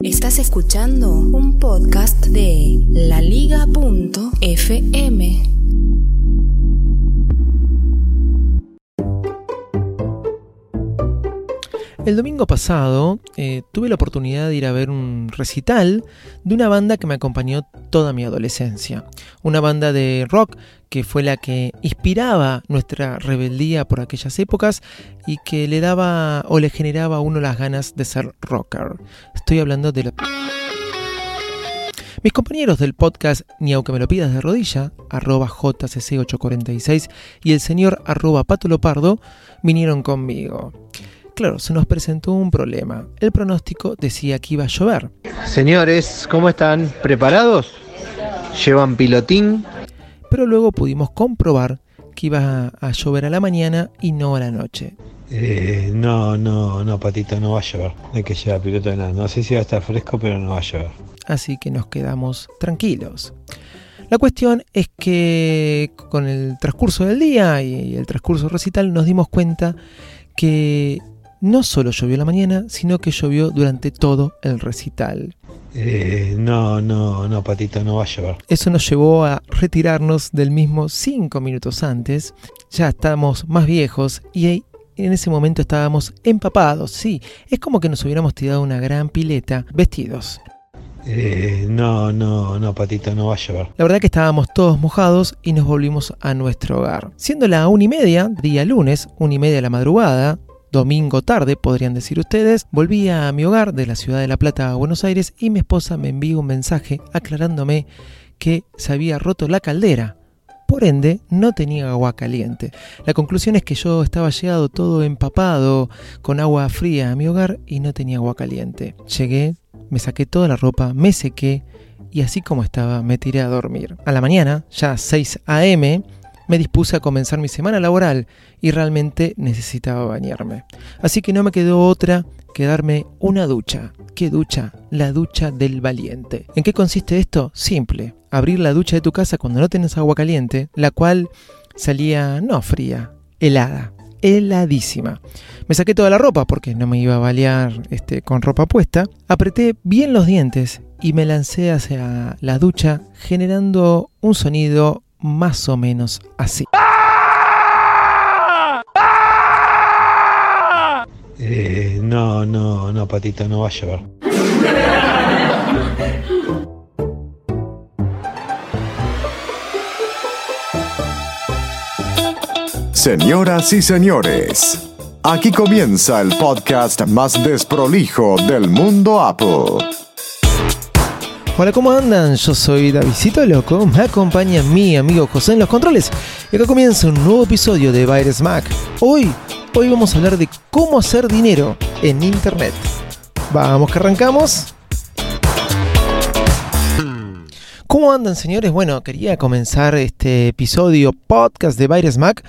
Estás escuchando un podcast de laliga.fm. El domingo pasado eh, tuve la oportunidad de ir a ver un recital de una banda que me acompañó toda mi adolescencia. Una banda de rock que fue la que inspiraba nuestra rebeldía por aquellas épocas y que le daba o le generaba a uno las ganas de ser rocker. Estoy hablando de la... Mis compañeros del podcast Ni aunque me lo pidas de rodilla, arroba JCC846 y el señor arroba Patolopardo vinieron conmigo. Claro, se nos presentó un problema. El pronóstico decía que iba a llover. Señores, ¿cómo están? ¿Preparados? ¿Llevan pilotín? Pero luego pudimos comprobar que iba a llover a la mañana y no a la noche. Eh, no, no, no, Patito, no va a llover. No hay que llevar piloto de nada. No sé si va a estar fresco, pero no va a llover. Así que nos quedamos tranquilos. La cuestión es que con el transcurso del día y el transcurso recital nos dimos cuenta que no solo llovió la mañana, sino que llovió durante todo el recital. Eh, no, no, no, Patito, no va a llover. Eso nos llevó a retirarnos del mismo cinco minutos antes. Ya estamos más viejos y en ese momento estábamos empapados. Sí, es como que nos hubiéramos tirado una gran pileta vestidos. Eh, no, no, no, Patito, no va a llover. La verdad que estábamos todos mojados y nos volvimos a nuestro hogar. Siendo la una y media, día lunes, una y media de la madrugada, domingo tarde, podrían decir ustedes, volví a mi hogar de la ciudad de La Plata a Buenos Aires y mi esposa me envió un mensaje aclarándome que se había roto la caldera. Por ende, no tenía agua caliente. La conclusión es que yo estaba llegado todo empapado con agua fría a mi hogar y no tenía agua caliente. Llegué, me saqué toda la ropa, me sequé y así como estaba me tiré a dormir. A la mañana, ya 6 a.m., me dispuse a comenzar mi semana laboral y realmente necesitaba bañarme. Así que no me quedó otra que darme una ducha. ¿Qué ducha? La ducha del valiente. ¿En qué consiste esto? Simple. Abrir la ducha de tu casa cuando no tienes agua caliente, la cual salía no fría, helada heladísima. Me saqué toda la ropa porque no me iba a balear este, con ropa puesta. Apreté bien los dientes y me lancé hacia la ducha generando un sonido más o menos así. Eh, no, no, no, Patito, no va a llover. Señoras y señores, aquí comienza el podcast más desprolijo del mundo Apple. Hola, ¿cómo andan? Yo soy Davidito Loco, me acompaña mi amigo José en los controles y acá comienza un nuevo episodio de Virus Mac. Hoy, hoy vamos a hablar de cómo hacer dinero en Internet. Vamos que arrancamos. ¿Cómo andan señores? Bueno, quería comenzar este episodio podcast de Virus Mac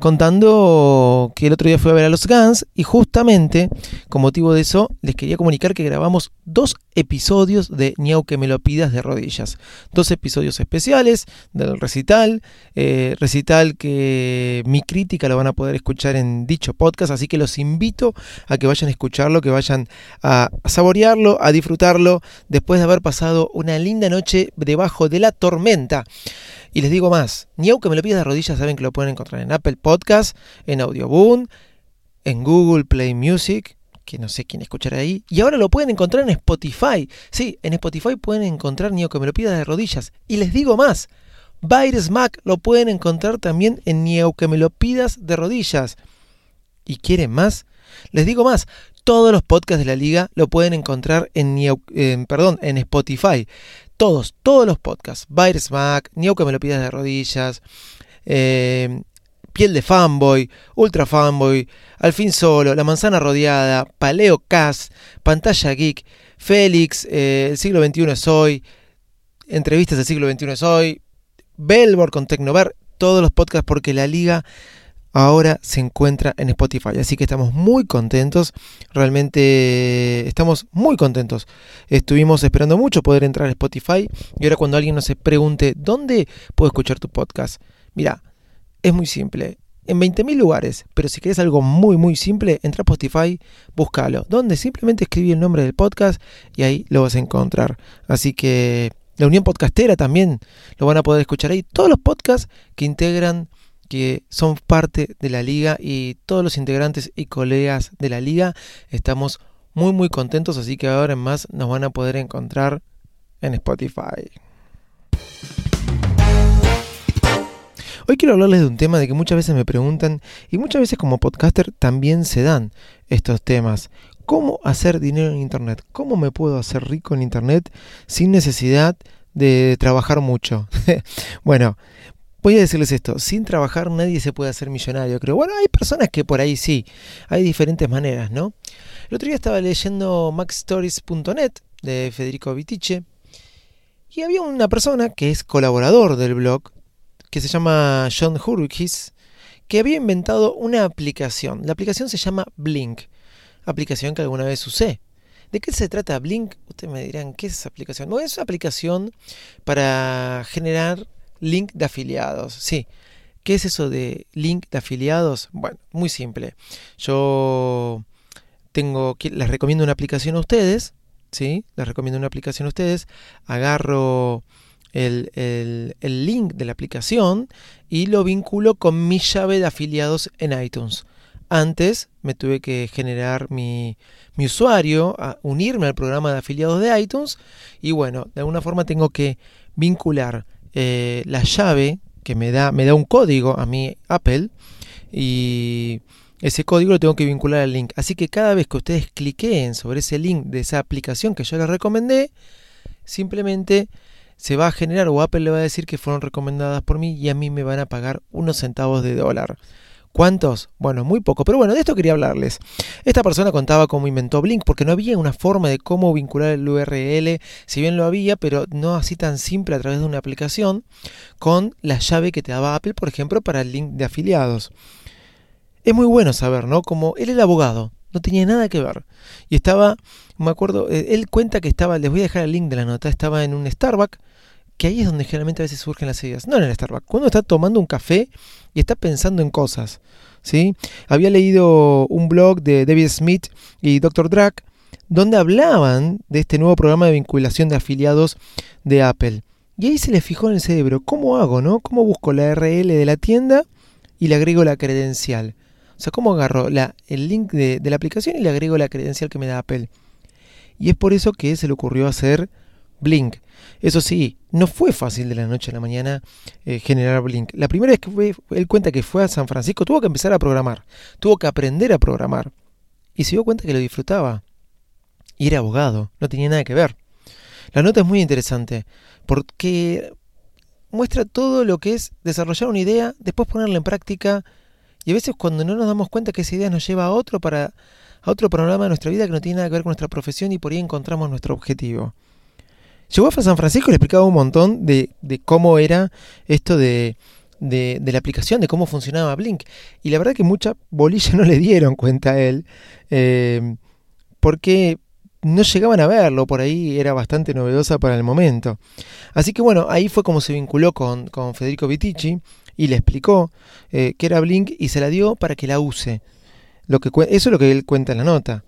contando que el otro día fui a ver a los Guns y justamente con motivo de eso les quería comunicar que grabamos dos episodios de Ni que me lo pidas de rodillas. Dos episodios especiales del recital, eh, recital que mi crítica lo van a poder escuchar en dicho podcast, así que los invito a que vayan a escucharlo, que vayan a saborearlo, a disfrutarlo después de haber pasado una linda noche debajo de la tormenta. Y les digo más, ni aunque me lo pidas de rodillas, saben que lo pueden encontrar en Apple Podcast, en Audioboom, en Google Play Music, que no sé quién escuchará ahí. Y ahora lo pueden encontrar en Spotify. Sí, en Spotify pueden encontrar Ni aunque me lo pidas de rodillas. Y les digo más, Virus Mac lo pueden encontrar también en Ni aunque me lo pidas de rodillas. ¿Y quieren más? Les digo más, todos los podcasts de la liga lo pueden encontrar en, perdón, en Spotify. Todos, todos los podcasts. Virus Mac, Ni que me lo pidas de rodillas. Eh, Piel de Fanboy, Ultra Fanboy, Al fin Solo, La Manzana Rodeada, Paleo Cast, Pantalla Geek, Félix, eh, El siglo XXI es hoy, Entrevistas del siglo XXI es hoy, Belbor con Tecnover, todos los podcasts porque la liga ahora se encuentra en Spotify. Así que estamos muy contentos, realmente estamos muy contentos. Estuvimos esperando mucho poder entrar a Spotify y ahora cuando alguien nos pregunte, ¿dónde puedo escuchar tu podcast? Mira, es muy simple. En 20.000 lugares, pero si querés algo muy muy simple, entra a Spotify, búscalo, donde simplemente escribí el nombre del podcast y ahí lo vas a encontrar. Así que la Unión Podcastera también lo van a poder escuchar ahí. Todos los podcasts que integran que son parte de la liga y todos los integrantes y colegas de la liga estamos muy muy contentos, así que ahora en más nos van a poder encontrar en Spotify. Hoy quiero hablarles de un tema de que muchas veces me preguntan y muchas veces como podcaster también se dan estos temas. ¿Cómo hacer dinero en Internet? ¿Cómo me puedo hacer rico en Internet sin necesidad de trabajar mucho? bueno, voy a decirles esto, sin trabajar nadie se puede hacer millonario, creo. Bueno, hay personas que por ahí sí, hay diferentes maneras, ¿no? El otro día estaba leyendo maxstories.net de Federico Vitiche y había una persona que es colaborador del blog, que se llama John Hurwitz, que había inventado una aplicación. La aplicación se llama Blink, aplicación que alguna vez usé. ¿De qué se trata Blink? Ustedes me dirán, ¿qué es esa aplicación? Bueno, es una aplicación para generar link de afiliados. Sí. ¿Qué es eso de link de afiliados? Bueno, muy simple. Yo tengo, les recomiendo una aplicación a ustedes, ¿sí? Les recomiendo una aplicación a ustedes. Agarro el, el, link de la aplicación y lo vinculo con mi llave de afiliados en iTunes. Antes me tuve que generar mi, mi usuario, unirme al programa de afiliados de iTunes y bueno, de alguna forma tengo que vincular eh, la llave que me da, me da un código a mi Apple y ese código lo tengo que vincular al link. Así que cada vez que ustedes cliquen sobre ese link de esa aplicación que yo les recomendé, simplemente se va a generar o Apple le va a decir que fueron recomendadas por mí y a mí me van a pagar unos centavos de dólar. ¿Cuántos? Bueno, muy poco. Pero bueno, de esto quería hablarles. Esta persona contaba cómo inventó Blink, porque no había una forma de cómo vincular el URL, si bien lo había, pero no así tan simple a través de una aplicación, con la llave que te daba Apple, por ejemplo, para el link de afiliados. Es muy bueno saber, ¿no? Como él era abogado, no tenía nada que ver. Y estaba, me acuerdo, eh, él cuenta que estaba, les voy a dejar el link de la nota, estaba en un Starbucks que ahí es donde generalmente a veces surgen las ideas. No en el Starbucks, cuando está tomando un café y está pensando en cosas. ¿sí? Había leído un blog de David Smith y Dr. Drack donde hablaban de este nuevo programa de vinculación de afiliados de Apple. Y ahí se les fijó en el cerebro, ¿cómo hago, no? ¿Cómo busco la RL de la tienda y le agrego la credencial? O sea, ¿cómo agarro el link de, de la aplicación y le agrego la credencial que me da Apple? Y es por eso que se le ocurrió hacer Blink. Eso sí, no fue fácil de la noche a la mañana eh, generar Blink. La primera vez que fue, él cuenta que fue a San Francisco, tuvo que empezar a programar, tuvo que aprender a programar. Y se dio cuenta que lo disfrutaba. Y era abogado, no tenía nada que ver. La nota es muy interesante porque muestra todo lo que es desarrollar una idea, después ponerla en práctica y a veces cuando no nos damos cuenta que esa idea nos lleva a otro para a otro programa de nuestra vida que no tiene nada que ver con nuestra profesión y por ahí encontramos nuestro objetivo. Llegó a San Francisco y le explicaba un montón de, cómo era esto de, de, la aplicación, de cómo funcionaba Blink. Y la verdad que mucha bolilla no le dieron cuenta a él, eh, porque no llegaban a verlo, por ahí era bastante novedosa para el momento. Así que bueno, ahí fue como se vinculó con, Federico Vitici y le explicó eh, que era Blink y se la dio para que la use. Eso es lo que él cuenta en la nota.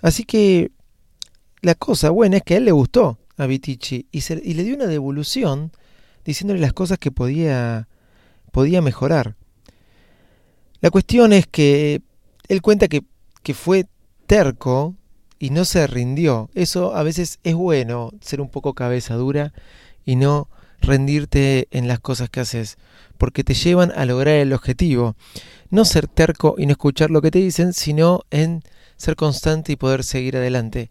Así que la cosa buena es que a él le gustó a Vitici y, y le dio una devolución diciéndole las cosas que podía, podía mejorar. La cuestión es que él cuenta que, que fue terco y no se rindió. Eso a veces es bueno, ser un poco cabeza dura y no rendirte en las cosas que haces, porque te llevan a lograr el objetivo. No ser terco y no escuchar lo que te dicen, sino en ser constante y poder seguir adelante.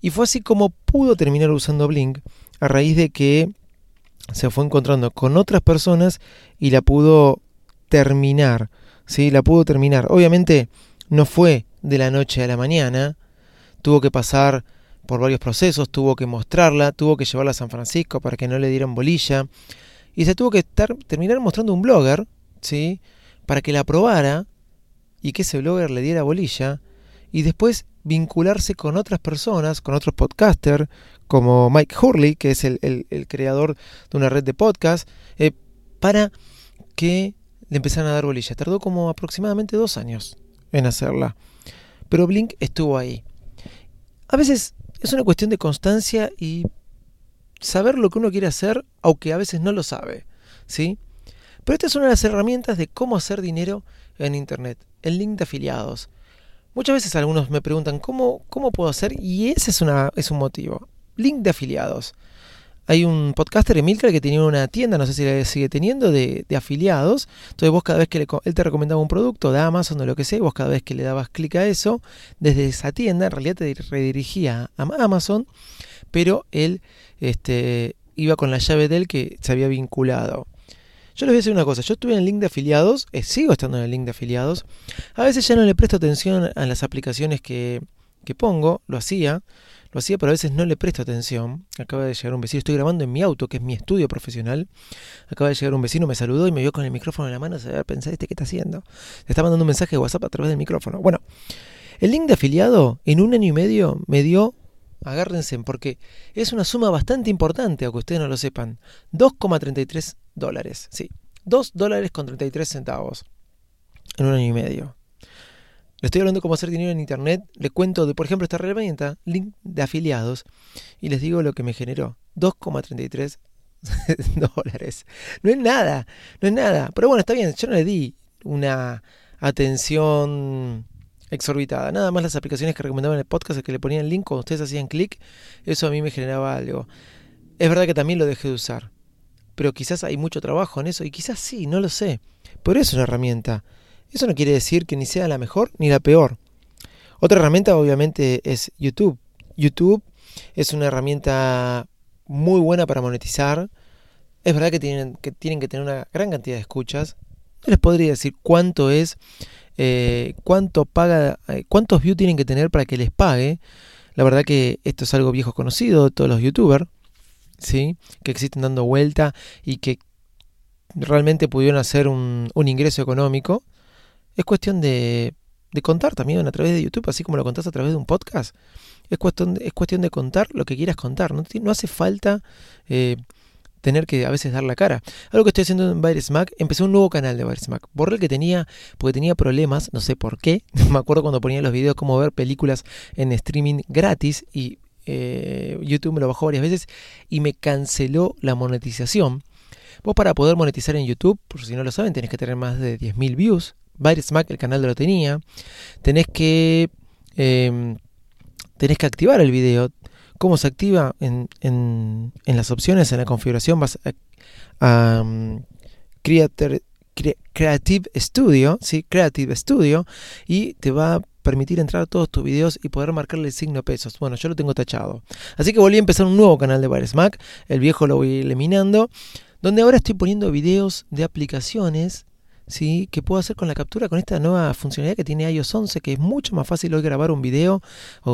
Y fue así como pudo terminar usando Blink a raíz de que se fue encontrando con otras personas y la pudo terminar. ¿sí? La pudo terminar. Obviamente no fue de la noche a la mañana, tuvo que pasar por varios procesos, tuvo que mostrarla, tuvo que llevarla a San Francisco para que no le dieran bolilla, y se tuvo que estar, terminar mostrando un blogger, ¿sí? Para que la aprobara y que ese blogger le diera bolilla, y después vincularse con otras personas, con otros podcasters, como Mike Hurley, que es el, el, creador de una red de podcast, eh, para que le empezaran a dar bolilla. Tardó como aproximadamente dos años en hacerla. Pero Blink estuvo ahí. A veces es una cuestión de constancia y saber lo que uno quiere hacer, aunque a veces no lo sabe. ¿sí? Pero esta es una de las herramientas de cómo hacer dinero en Internet, el link de afiliados. Muchas veces algunos me preguntan cómo, cómo puedo hacer y ese es, una, es un motivo. Link de afiliados. Hay un podcaster, Emilcar, que tenía una tienda, no sé si la sigue teniendo, de, afiliados. Entonces vos cada vez que él te recomendaba un producto de Amazon o lo que sea, vos cada vez que le dabas clic a eso, desde esa tienda en realidad te redirigía a Amazon, pero él este, iba con la llave de él que se había vinculado. Yo les voy a decir una cosa, yo estuve en el link de afiliados, eh, sigo estando en el link de afiliados, a veces ya no le presto atención a las aplicaciones que, que pongo, lo hacía, lo hacía, pero a veces no le presto atención. Acaba de llegar un vecino, estoy grabando en mi auto, que es mi estudio profesional. Acaba de llegar un vecino, me saludó y me vio con el micrófono en la mano, se a pensar, ¿este qué está haciendo? Le está mandando un mensaje de WhatsApp a través del micrófono. Bueno, el link de afiliado en un año y medio me dio, agárrense, porque es una suma bastante importante, aunque ustedes no lo sepan, 2,33 dólares, sí, 2 dólares con 33 centavos en un año y medio. Le estoy hablando de cómo hacer dinero en internet. Le cuento de, por ejemplo, esta herramienta, link de afiliados, y les digo lo que me generó. 2,33 dólares. No es nada, no es nada. Pero bueno, está bien, yo no le di una atención exorbitada. Nada más las aplicaciones que recomendaban en el podcast, que le ponían link cuando ustedes hacían clic, eso a mí me generaba algo. Es verdad que también lo dejé de usar. Pero quizás hay mucho trabajo en eso, y quizás sí, no lo sé. Pero es una herramienta. Eso no quiere decir que ni sea la mejor ni la peor. Otra herramienta obviamente es YouTube. YouTube es una herramienta muy buena para monetizar. Es verdad que tienen que, tienen que tener una gran cantidad de escuchas. No les podría decir cuánto es, eh, cuánto paga, eh, cuántos views tienen que tener para que les pague. La verdad que esto es algo viejo conocido de todos los youtubers, ¿sí? que existen dando vuelta y que realmente pudieron hacer un, ingreso económico. Es cuestión de, de contar también a través de YouTube, así como lo contás a través de un podcast. Es cuestión, es cuestión de contar lo que quieras contar. No, no hace falta eh, tener que a veces dar la cara. Algo que estoy haciendo en Virus Mac, empecé un nuevo canal de Virus Mac. Borré el que tenía, porque tenía problemas, no sé por qué. Me acuerdo cuando ponía los videos cómo ver películas en streaming gratis y eh, YouTube me lo bajó varias veces y me canceló la monetización. Vos para poder monetizar en YouTube, por si no lo saben, tenés que tener más de 10.000 views Smack el canal lo tenía. Tenés que, em, tenés que activar el video. ¿Cómo se activa? En, en, las opciones, en la configuración, vas a, Creative Studio, ¿sí? Creative Studio, y te va a permitir entrar a todos tus videos y poder marcarle el signo pesos. Bueno, yo lo tengo tachado. Así que volví a empezar un nuevo canal de Smack. El viejo lo voy eliminando. Donde ahora estoy poniendo videos de aplicaciones ¿sí? que puedo hacer con la captura con esta nueva funcionalidad que tiene iOS 11, que es mucho más fácil hoy grabar un video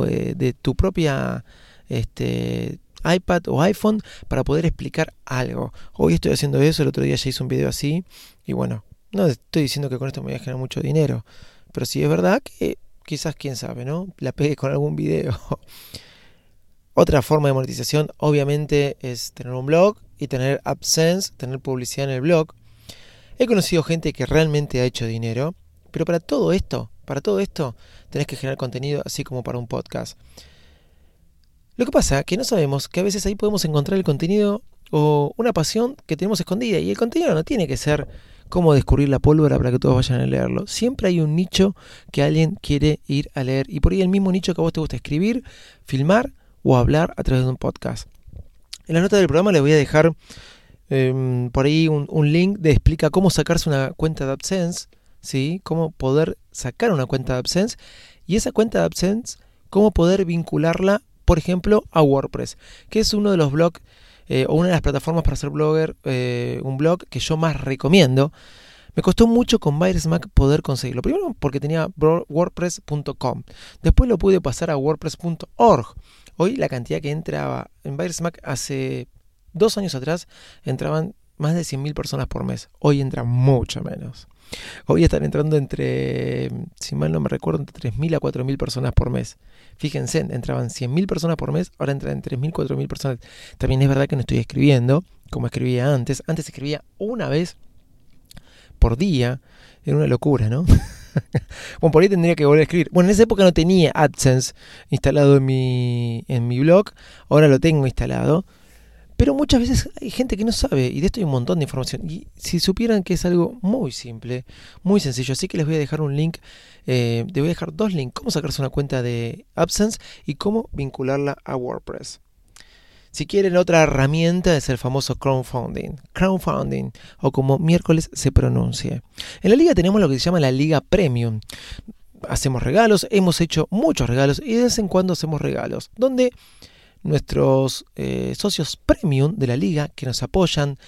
eh, de tu propia este, iPad o iPhone para poder explicar algo. Hoy estoy haciendo eso, el otro día ya hice un video así y bueno, no estoy diciendo que con esto me voy a generar mucho dinero, pero si es verdad que quizás quién sabe, ¿no? La pegue con algún video. Otra forma de monetización obviamente es tener un blog y tener AdSense, tener publicidad en el blog. He conocido gente que realmente ha hecho dinero, pero para todo esto, para todo esto, tenés que generar contenido así como para un podcast. Lo que pasa es que no sabemos que a veces ahí podemos encontrar el contenido o una pasión que tenemos escondida. Y el contenido no tiene que ser como descubrir la pólvora para que todos vayan a leerlo. Siempre hay un nicho que alguien quiere ir a leer. Y por ahí el mismo nicho que a vos te gusta escribir, filmar o hablar a través de un podcast. En la nota del programa le voy a dejar Em, por ahí un, link de explica cómo sacarse una cuenta de AdSense, ¿sí? cómo poder sacar una cuenta de AdSense y esa cuenta de AdSense, cómo poder vincularla, por ejemplo, a WordPress, que es uno de los blogs eh, o una de las plataformas para ser blogger, eh, un blog que yo más recomiendo. Me costó mucho con Mac poder conseguirlo. Primero porque tenía wordpress.com. Después lo pude pasar a wordpress.org. Hoy la cantidad que entraba en Mac hace dos años atrás entraban más de 100.000 personas por mes. Hoy entran mucho menos. Hoy están entrando entre, si mal no me recuerdo, entre 3.000 a 4.000 personas por mes. Fíjense, entraban 100.000 personas por mes, ahora entran 3.000, 4.000 personas. También es verdad que no estoy escribiendo como escribía antes. Antes escribía una vez por día. Era una locura, ¿no? bueno, por ahí tendría que volver a escribir. Bueno, en esa época no tenía AdSense instalado en mi, en mi blog. Ahora lo tengo instalado. Pero muchas veces hay gente que no sabe, y de esto hay un montón de información. Y si supieran que es algo muy simple, muy sencillo, así que les voy a dejar un link, eh, les voy a dejar dos links, cómo sacarse una cuenta de AdSense y cómo vincularla a WordPress. Si quieren otra herramienta es el famoso crowdfunding, crowdfunding o como miércoles se pronuncie. En la liga tenemos lo que se llama la liga premium. Hacemos regalos, hemos hecho muchos regalos y de vez en cuando hacemos regalos, donde nuestros eh, socios premium de la liga que nos apoyan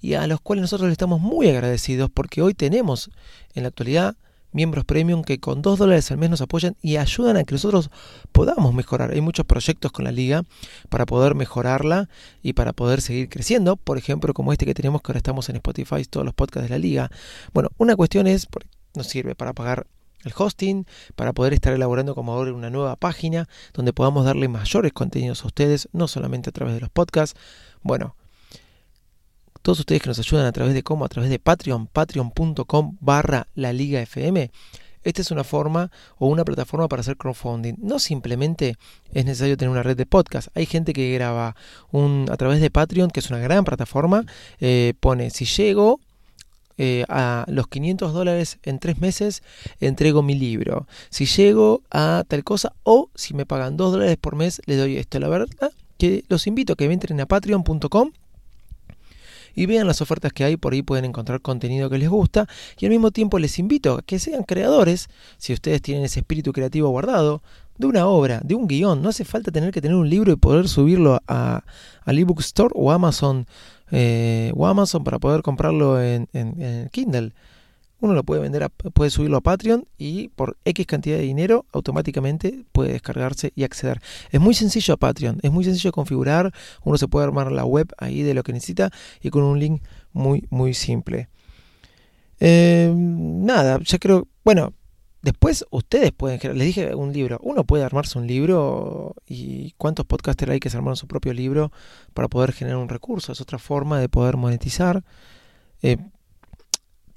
y a los cuales nosotros estamos muy agradecidos porque hoy tenemos en la actualidad miembros premium que con 2 dólares al mes nos apoyan y ayudan a que nosotros podamos mejorar. Hay muchos proyectos con la liga para poder mejorarla y para poder seguir creciendo. Por ejemplo, como este que tenemos que ahora estamos en Spotify, todos los podcasts de la liga. Bueno, una cuestión es, nos sirve para pagar el hosting, para poder estar elaborando como ahora una nueva página donde podamos darle mayores contenidos a ustedes, no solamente a través de los podcasts. Bueno, todos ustedes que nos ayudan a través de cómo, a través de Patreon, patreon.com barra la Liga FM. Esta es una forma o una plataforma para hacer crowdfunding. No simplemente es necesario tener una red de podcast. Hay gente que graba un, a través de Patreon, que es una gran plataforma, eh, pone si llego eh, a los 500 dólares en tres meses, entrego mi libro. Si llego a tal cosa o si me pagan 2 dólares por mes, le doy esto. La verdad que los invito a que entren a patreon.com y vean las ofertas que hay, por ahí pueden encontrar contenido que les gusta y al mismo tiempo les invito a que sean creadores, si ustedes tienen ese espíritu creativo guardado, de una obra, de un guion. No hace falta tener que tener un libro y poder subirlo a, al ebook store o Amazon, eh, o Amazon para poder comprarlo en, Kindle uno lo puede vender, puede subirlo a Patreon y por X cantidad de dinero automáticamente puede descargarse y acceder. Es muy sencillo a Patreon, es muy sencillo configurar, uno se puede armar la web ahí de lo que necesita y con un link muy muy simple. Eh, nada, ya creo, bueno, después ustedes pueden, les dije un libro, uno puede armarse un libro y cuántos podcasters hay que se armaron su propio libro para poder generar un recurso, es otra forma de poder monetizar. Eh,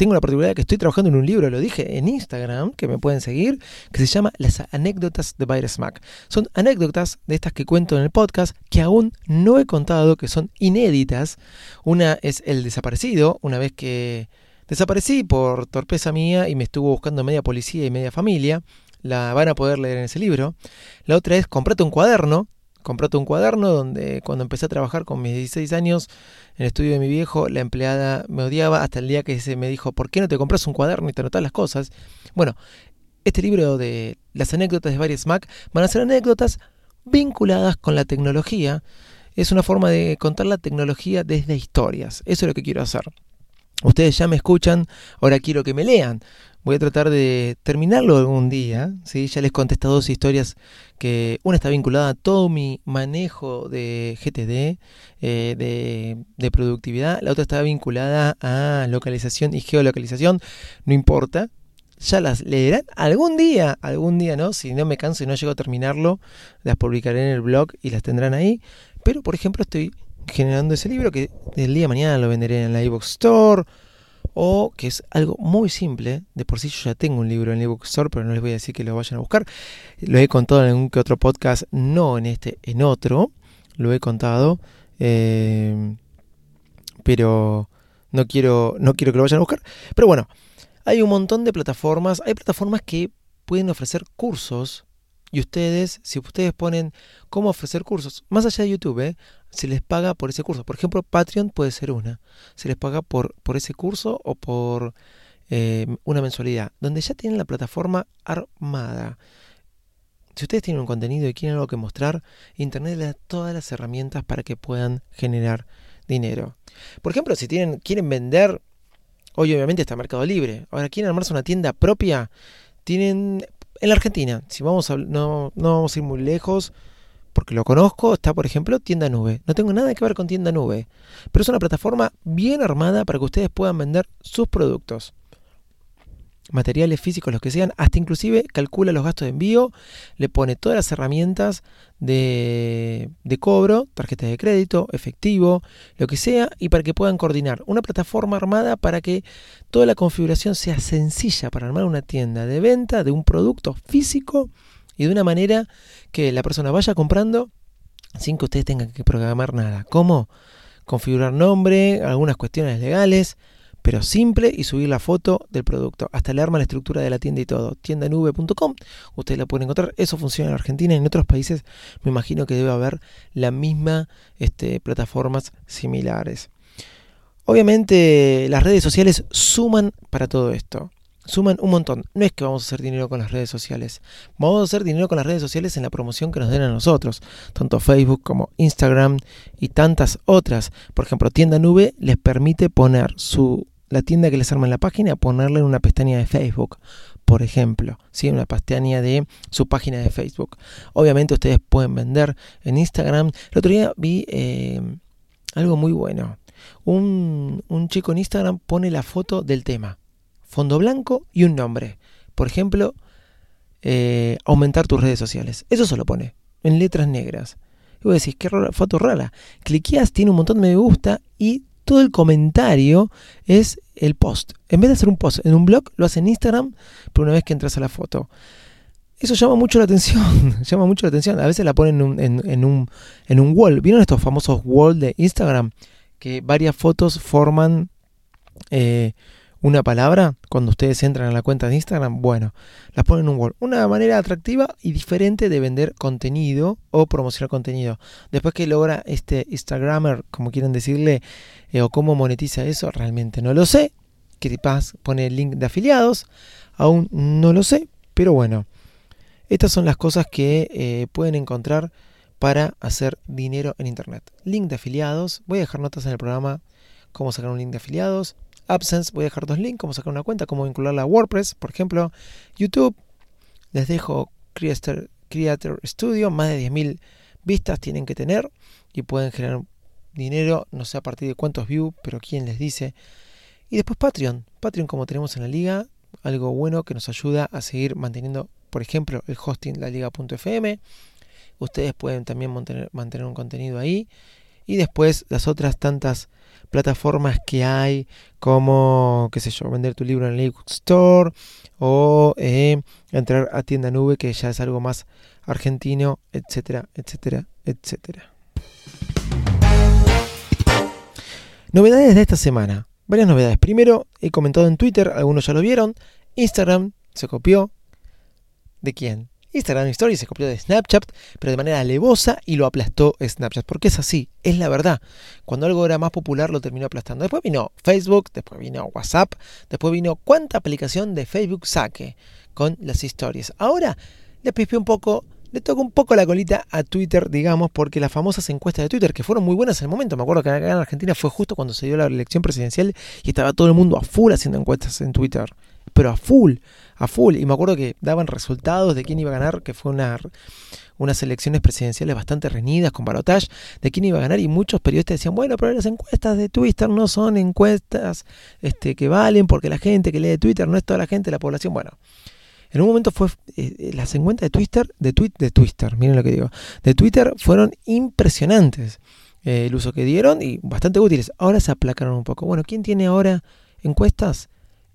tengo la particularidad que estoy trabajando en un libro, lo dije en Instagram, que me pueden seguir, que se llama Las anécdotas de Virus Mac. Son anécdotas de estas que cuento en el podcast que aún no he contado, que son inéditas. Una es el desaparecido, una vez que desaparecí por torpeza mía y me estuvo buscando media policía y media familia. La van a poder leer en ese libro. La otra es comprate un cuaderno, comprate un cuaderno donde cuando empecé a trabajar con mis 16 años en el estudio de mi viejo, la empleada me odiaba hasta el día que se me dijo, ¿por qué no te compras un cuaderno y te anotas las cosas? Bueno, este libro de las anécdotas de varias Mac van a ser anécdotas vinculadas con la tecnología. Es una forma de contar la tecnología desde historias. Eso es lo que quiero hacer. Ustedes ya me escuchan, ahora quiero que me lean. Voy a tratar de terminarlo algún día. ¿sí? Ya les conté estas dos historias que una está vinculada a todo mi manejo de GTD, eh, de, de, productividad. La otra está vinculada a localización y geolocalización. No importa. Ya las leerán algún día, algún día, ¿no? Si no me canso y no llego a terminarlo, las publicaré en el blog y las tendrán ahí. Pero, por ejemplo, estoy generando ese libro que el día de mañana lo venderé en la iBook Store o que es algo muy simple, de por sí yo ya tengo un libro en el ebook store, pero no les voy a decir que lo vayan a buscar. Lo he contado en algún que otro podcast, no en este, en otro, lo he contado, eh, pero no quiero, no quiero que lo vayan a buscar. Pero bueno, hay un montón de plataformas, hay plataformas que pueden ofrecer cursos y ustedes, si ustedes ponen cómo ofrecer cursos, más allá de YouTube, ¿eh? Se les paga por ese curso. Por ejemplo, Patreon puede ser una. Se les paga por, por ese curso o por eh, una mensualidad, donde ya tienen la plataforma armada. Si ustedes tienen un contenido y quieren algo que mostrar, Internet les da todas las herramientas para que puedan generar dinero. Por ejemplo, si tienen, quieren vender, hoy obviamente está Mercado Libre, ahora quieren armarse una tienda propia, tienen en la Argentina, si vamos a, no, no vamos a ir muy lejos, porque lo conozco, está por ejemplo Tienda Nube. No tengo nada que ver con Tienda Nube, pero es una plataforma bien armada para que ustedes puedan vender sus productos materiales físicos, los que sean, hasta inclusive calcula los gastos de envío, le pone todas las herramientas de, de, cobro, tarjetas de crédito, efectivo, lo que sea, y para que puedan coordinar una plataforma armada para que toda la configuración sea sencilla para armar una tienda de venta de un producto físico y de una manera que la persona vaya comprando sin que ustedes tengan que programar nada. ¿Cómo? Configurar nombre, algunas cuestiones legales, pero simple y subir la foto del producto. Hasta le arma la estructura de la tienda y todo. Tiendanube.com, ustedes la pueden encontrar. Eso funciona en Argentina en otros países me imagino que debe haber la misma este, plataformas similares. Obviamente las redes sociales suman para todo esto. Suman un montón. No es que vamos a hacer dinero con las redes sociales. Vamos a hacer dinero con las redes sociales en la promoción que nos den a nosotros. Tanto Facebook como Instagram y tantas otras. Por ejemplo, Tienda Nube les permite poner su la tienda que les arma en la página, ponerle en una pestaña de Facebook, por ejemplo, ¿sí? una pestaña de su página de Facebook. Obviamente ustedes pueden vender en Instagram. El otro día vi eh, algo muy bueno. Un, un chico en Instagram pone la foto del tema, fondo blanco y un nombre. Por ejemplo, eh, aumentar tus redes sociales. Eso se lo pone en letras negras. Y vos decís, qué foto rara. Cliqueas, tiene un montón de me gusta y todo el comentario es el post. En vez de hacer un post en un blog, lo hace en Instagram, pero una vez que entras a la foto. Eso llama mucho la atención, llama mucho la atención. A veces la ponen en un, en, un, wall. ¿Vieron estos famosos wall de Instagram? Que varias fotos forman eh, una palabra cuando ustedes entran a la cuenta de Instagram, bueno, las ponen en un wall. Una manera atractiva y diferente de vender contenido o promocionar contenido. Después que logra este Instagramer, como quieren decirle, eh, o cómo monetiza eso, realmente no lo sé. Paz pone el link de afiliados, aún no lo sé, pero bueno, estas son las cosas que eh, pueden encontrar para hacer dinero en Internet. Link de afiliados, voy a dejar notas en el programa cómo sacar un link de afiliados Absence, voy a dejar dos links, cómo sacar una cuenta, cómo vincularla a WordPress, por ejemplo, YouTube. Les dejo Creator, Creator Studio, más de 10.000 vistas tienen que tener y pueden generar dinero, no sé a partir de cuántos views, pero quién les dice. Y después Patreon, Patreon como tenemos en la liga, algo bueno que nos ayuda a seguir manteniendo, por ejemplo, el hosting la liga.fm. Ustedes pueden también mantener, mantener un contenido ahí. Y después las otras tantas plataformas que hay, como, qué sé yo, vender tu libro en el ebook store o eh, entrar a tienda nube, que ya es algo más argentino, etcétera, etcétera, etcétera. Novedades de esta semana. Varias novedades. Primero, he comentado en Twitter, algunos ya lo vieron. Instagram se copió. ¿De quién? Instagram Stories se copió de Snapchat, pero de manera alevosa y lo aplastó Snapchat. Porque es así, es la verdad. Cuando algo era más popular lo terminó aplastando. Después vino Facebook, después vino WhatsApp, después vino cuánta aplicación de Facebook saque con las historias. Ahora le pispió un poco le toca un poco la colita a Twitter, digamos, porque las famosas encuestas de Twitter, que fueron muy buenas en el momento, me acuerdo que acá en Argentina fue justo cuando se dio la elección presidencial y estaba todo el mundo a full haciendo encuestas en Twitter, pero a full a full. Y me acuerdo que daban resultados de quién iba a ganar, que fue una, unas elecciones presidenciales bastante reñidas con balotage, de quién iba a ganar. Y muchos periodistas decían, bueno, pero las encuestas de Twitter no son encuestas este, que valen porque la gente que lee Twitter no es toda la gente la población. Bueno. En un momento fue eh, eh, las encuestas de Twitter, de tweet, de Twitter, miren lo que digo, de Twitter fueron impresionantes eh, el uso que dieron y bastante útiles. Ahora se aplacaron un poco. Bueno, ¿quién tiene ahora encuestas?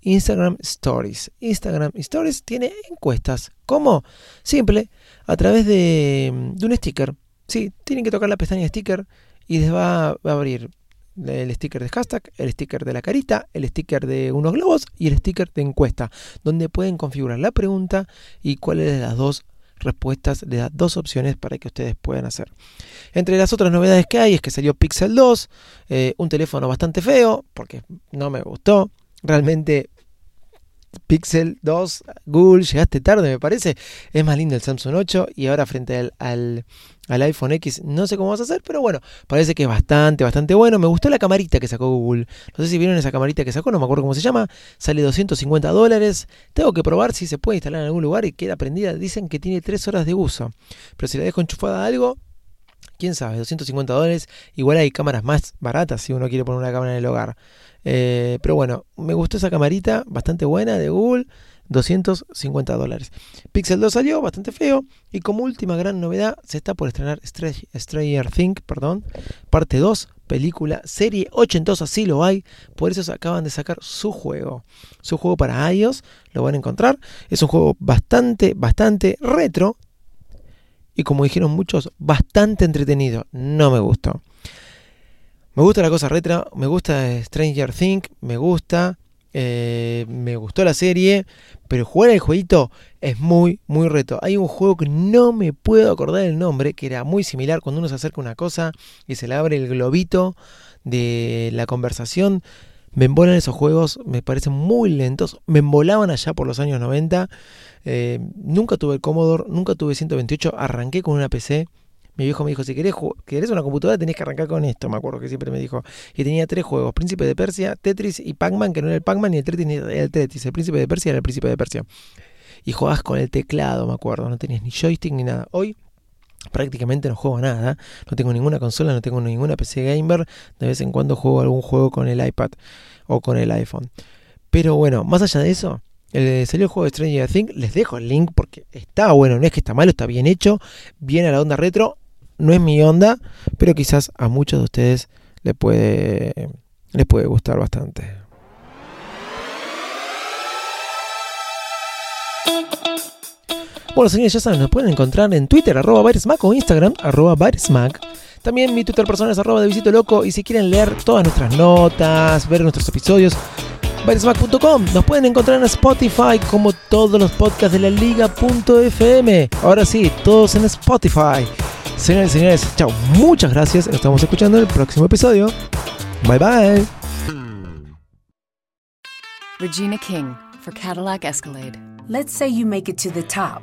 Instagram Stories. Instagram Stories tiene encuestas. ¿Cómo? Simple, a través de, un sticker. Sí, tienen que tocar la pestaña sticker y les va, a abrir el sticker de hashtag, el sticker de la carita, el sticker de unos globos y el sticker de encuesta, donde pueden configurar la pregunta y cuáles de las dos respuestas de las dos opciones para que ustedes puedan hacer. Entre las otras novedades que hay es que salió Pixel 2, eh, un teléfono bastante feo, porque no me gustó. Realmente Pixel 2, Google, llegaste tarde me parece. Es más lindo el Samsung 8 y ahora frente al, al, iPhone X no sé cómo vas a hacer, pero bueno, parece que es bastante, bastante bueno. Me gustó la camarita que sacó Google. No sé si vieron esa camarita que sacó, no me acuerdo cómo se llama. Sale 250 dólares. Tengo que probar si se puede instalar en algún lugar y queda prendida. Dicen que tiene 3 horas de uso. Pero si la dejo enchufada a algo, quién sabe, 250 dólares. Igual hay cámaras más baratas si uno quiere poner una cámara en el hogar. Eh, pero bueno, me gustó esa camarita, bastante buena de Google. 250 dólares. Pixel 2 salió bastante feo y como última gran novedad se está por estrenar Stranger Things, perdón, parte 2, película, serie ochentosa, sí lo hay, por eso acaban de sacar su juego. Su juego para iOS, lo van a encontrar, es un juego bastante, bastante retro y como dijeron muchos, bastante entretenido, no me gustó. Me gusta la cosa retro, me gusta Stranger Things, me gusta, eh, me gustó la serie, pero jugar el jueguito es muy, muy reto. Hay un juego que no me puedo acordar el nombre, que era muy similar cuando uno se acerca a una cosa y se le abre el globito de la conversación. Me embolan esos juegos, me parecen muy lentos. Me embolaban allá por los años 90. Eh, nunca tuve el Commodore, nunca tuve 128. Arranqué con una PC mi viejo me dijo, si querés, querés una computadora tenés que arrancar con esto, me acuerdo que siempre me dijo. Y tenía tres juegos, Príncipe de Persia, Tetris y Pac-Man, que no era el Pac-Man ni el Tetris ni el Tetris. El Príncipe de Persia era el Príncipe de Persia. Y jugabas con el teclado, me acuerdo, no tenías ni joystick ni nada. Hoy prácticamente no juego nada, no tengo ninguna consola, no tengo ninguna PC gamer, de vez en cuando juego algún juego con el iPad o con el iPhone. Pero bueno, más allá de eso, el, salió el juego de Stranger Things, les dejo el link porque está bueno, no es que está malo, está bien hecho, viene a la onda retro, no es mi onda, pero quizás a muchos de ustedes les puede, les puede gustar bastante. Bueno, señores, ya saben, nos pueden encontrar en Twitter, arroba o Instagram, arroba También mi Twitter personal es arroba de Visito Loco y si quieren leer todas nuestras notas, ver nuestros episodios, Baresmack.com. Nos pueden encontrar en Spotify como todos los podcasts de la liga.fm. Ahora sí, todos en Spotify. Señores y señores, chao. Muchas gracias. Nos estamos escuchando en el próximo episodio. Bye bye. Regina King for Cadillac Escalade. Let's say you make it to the top.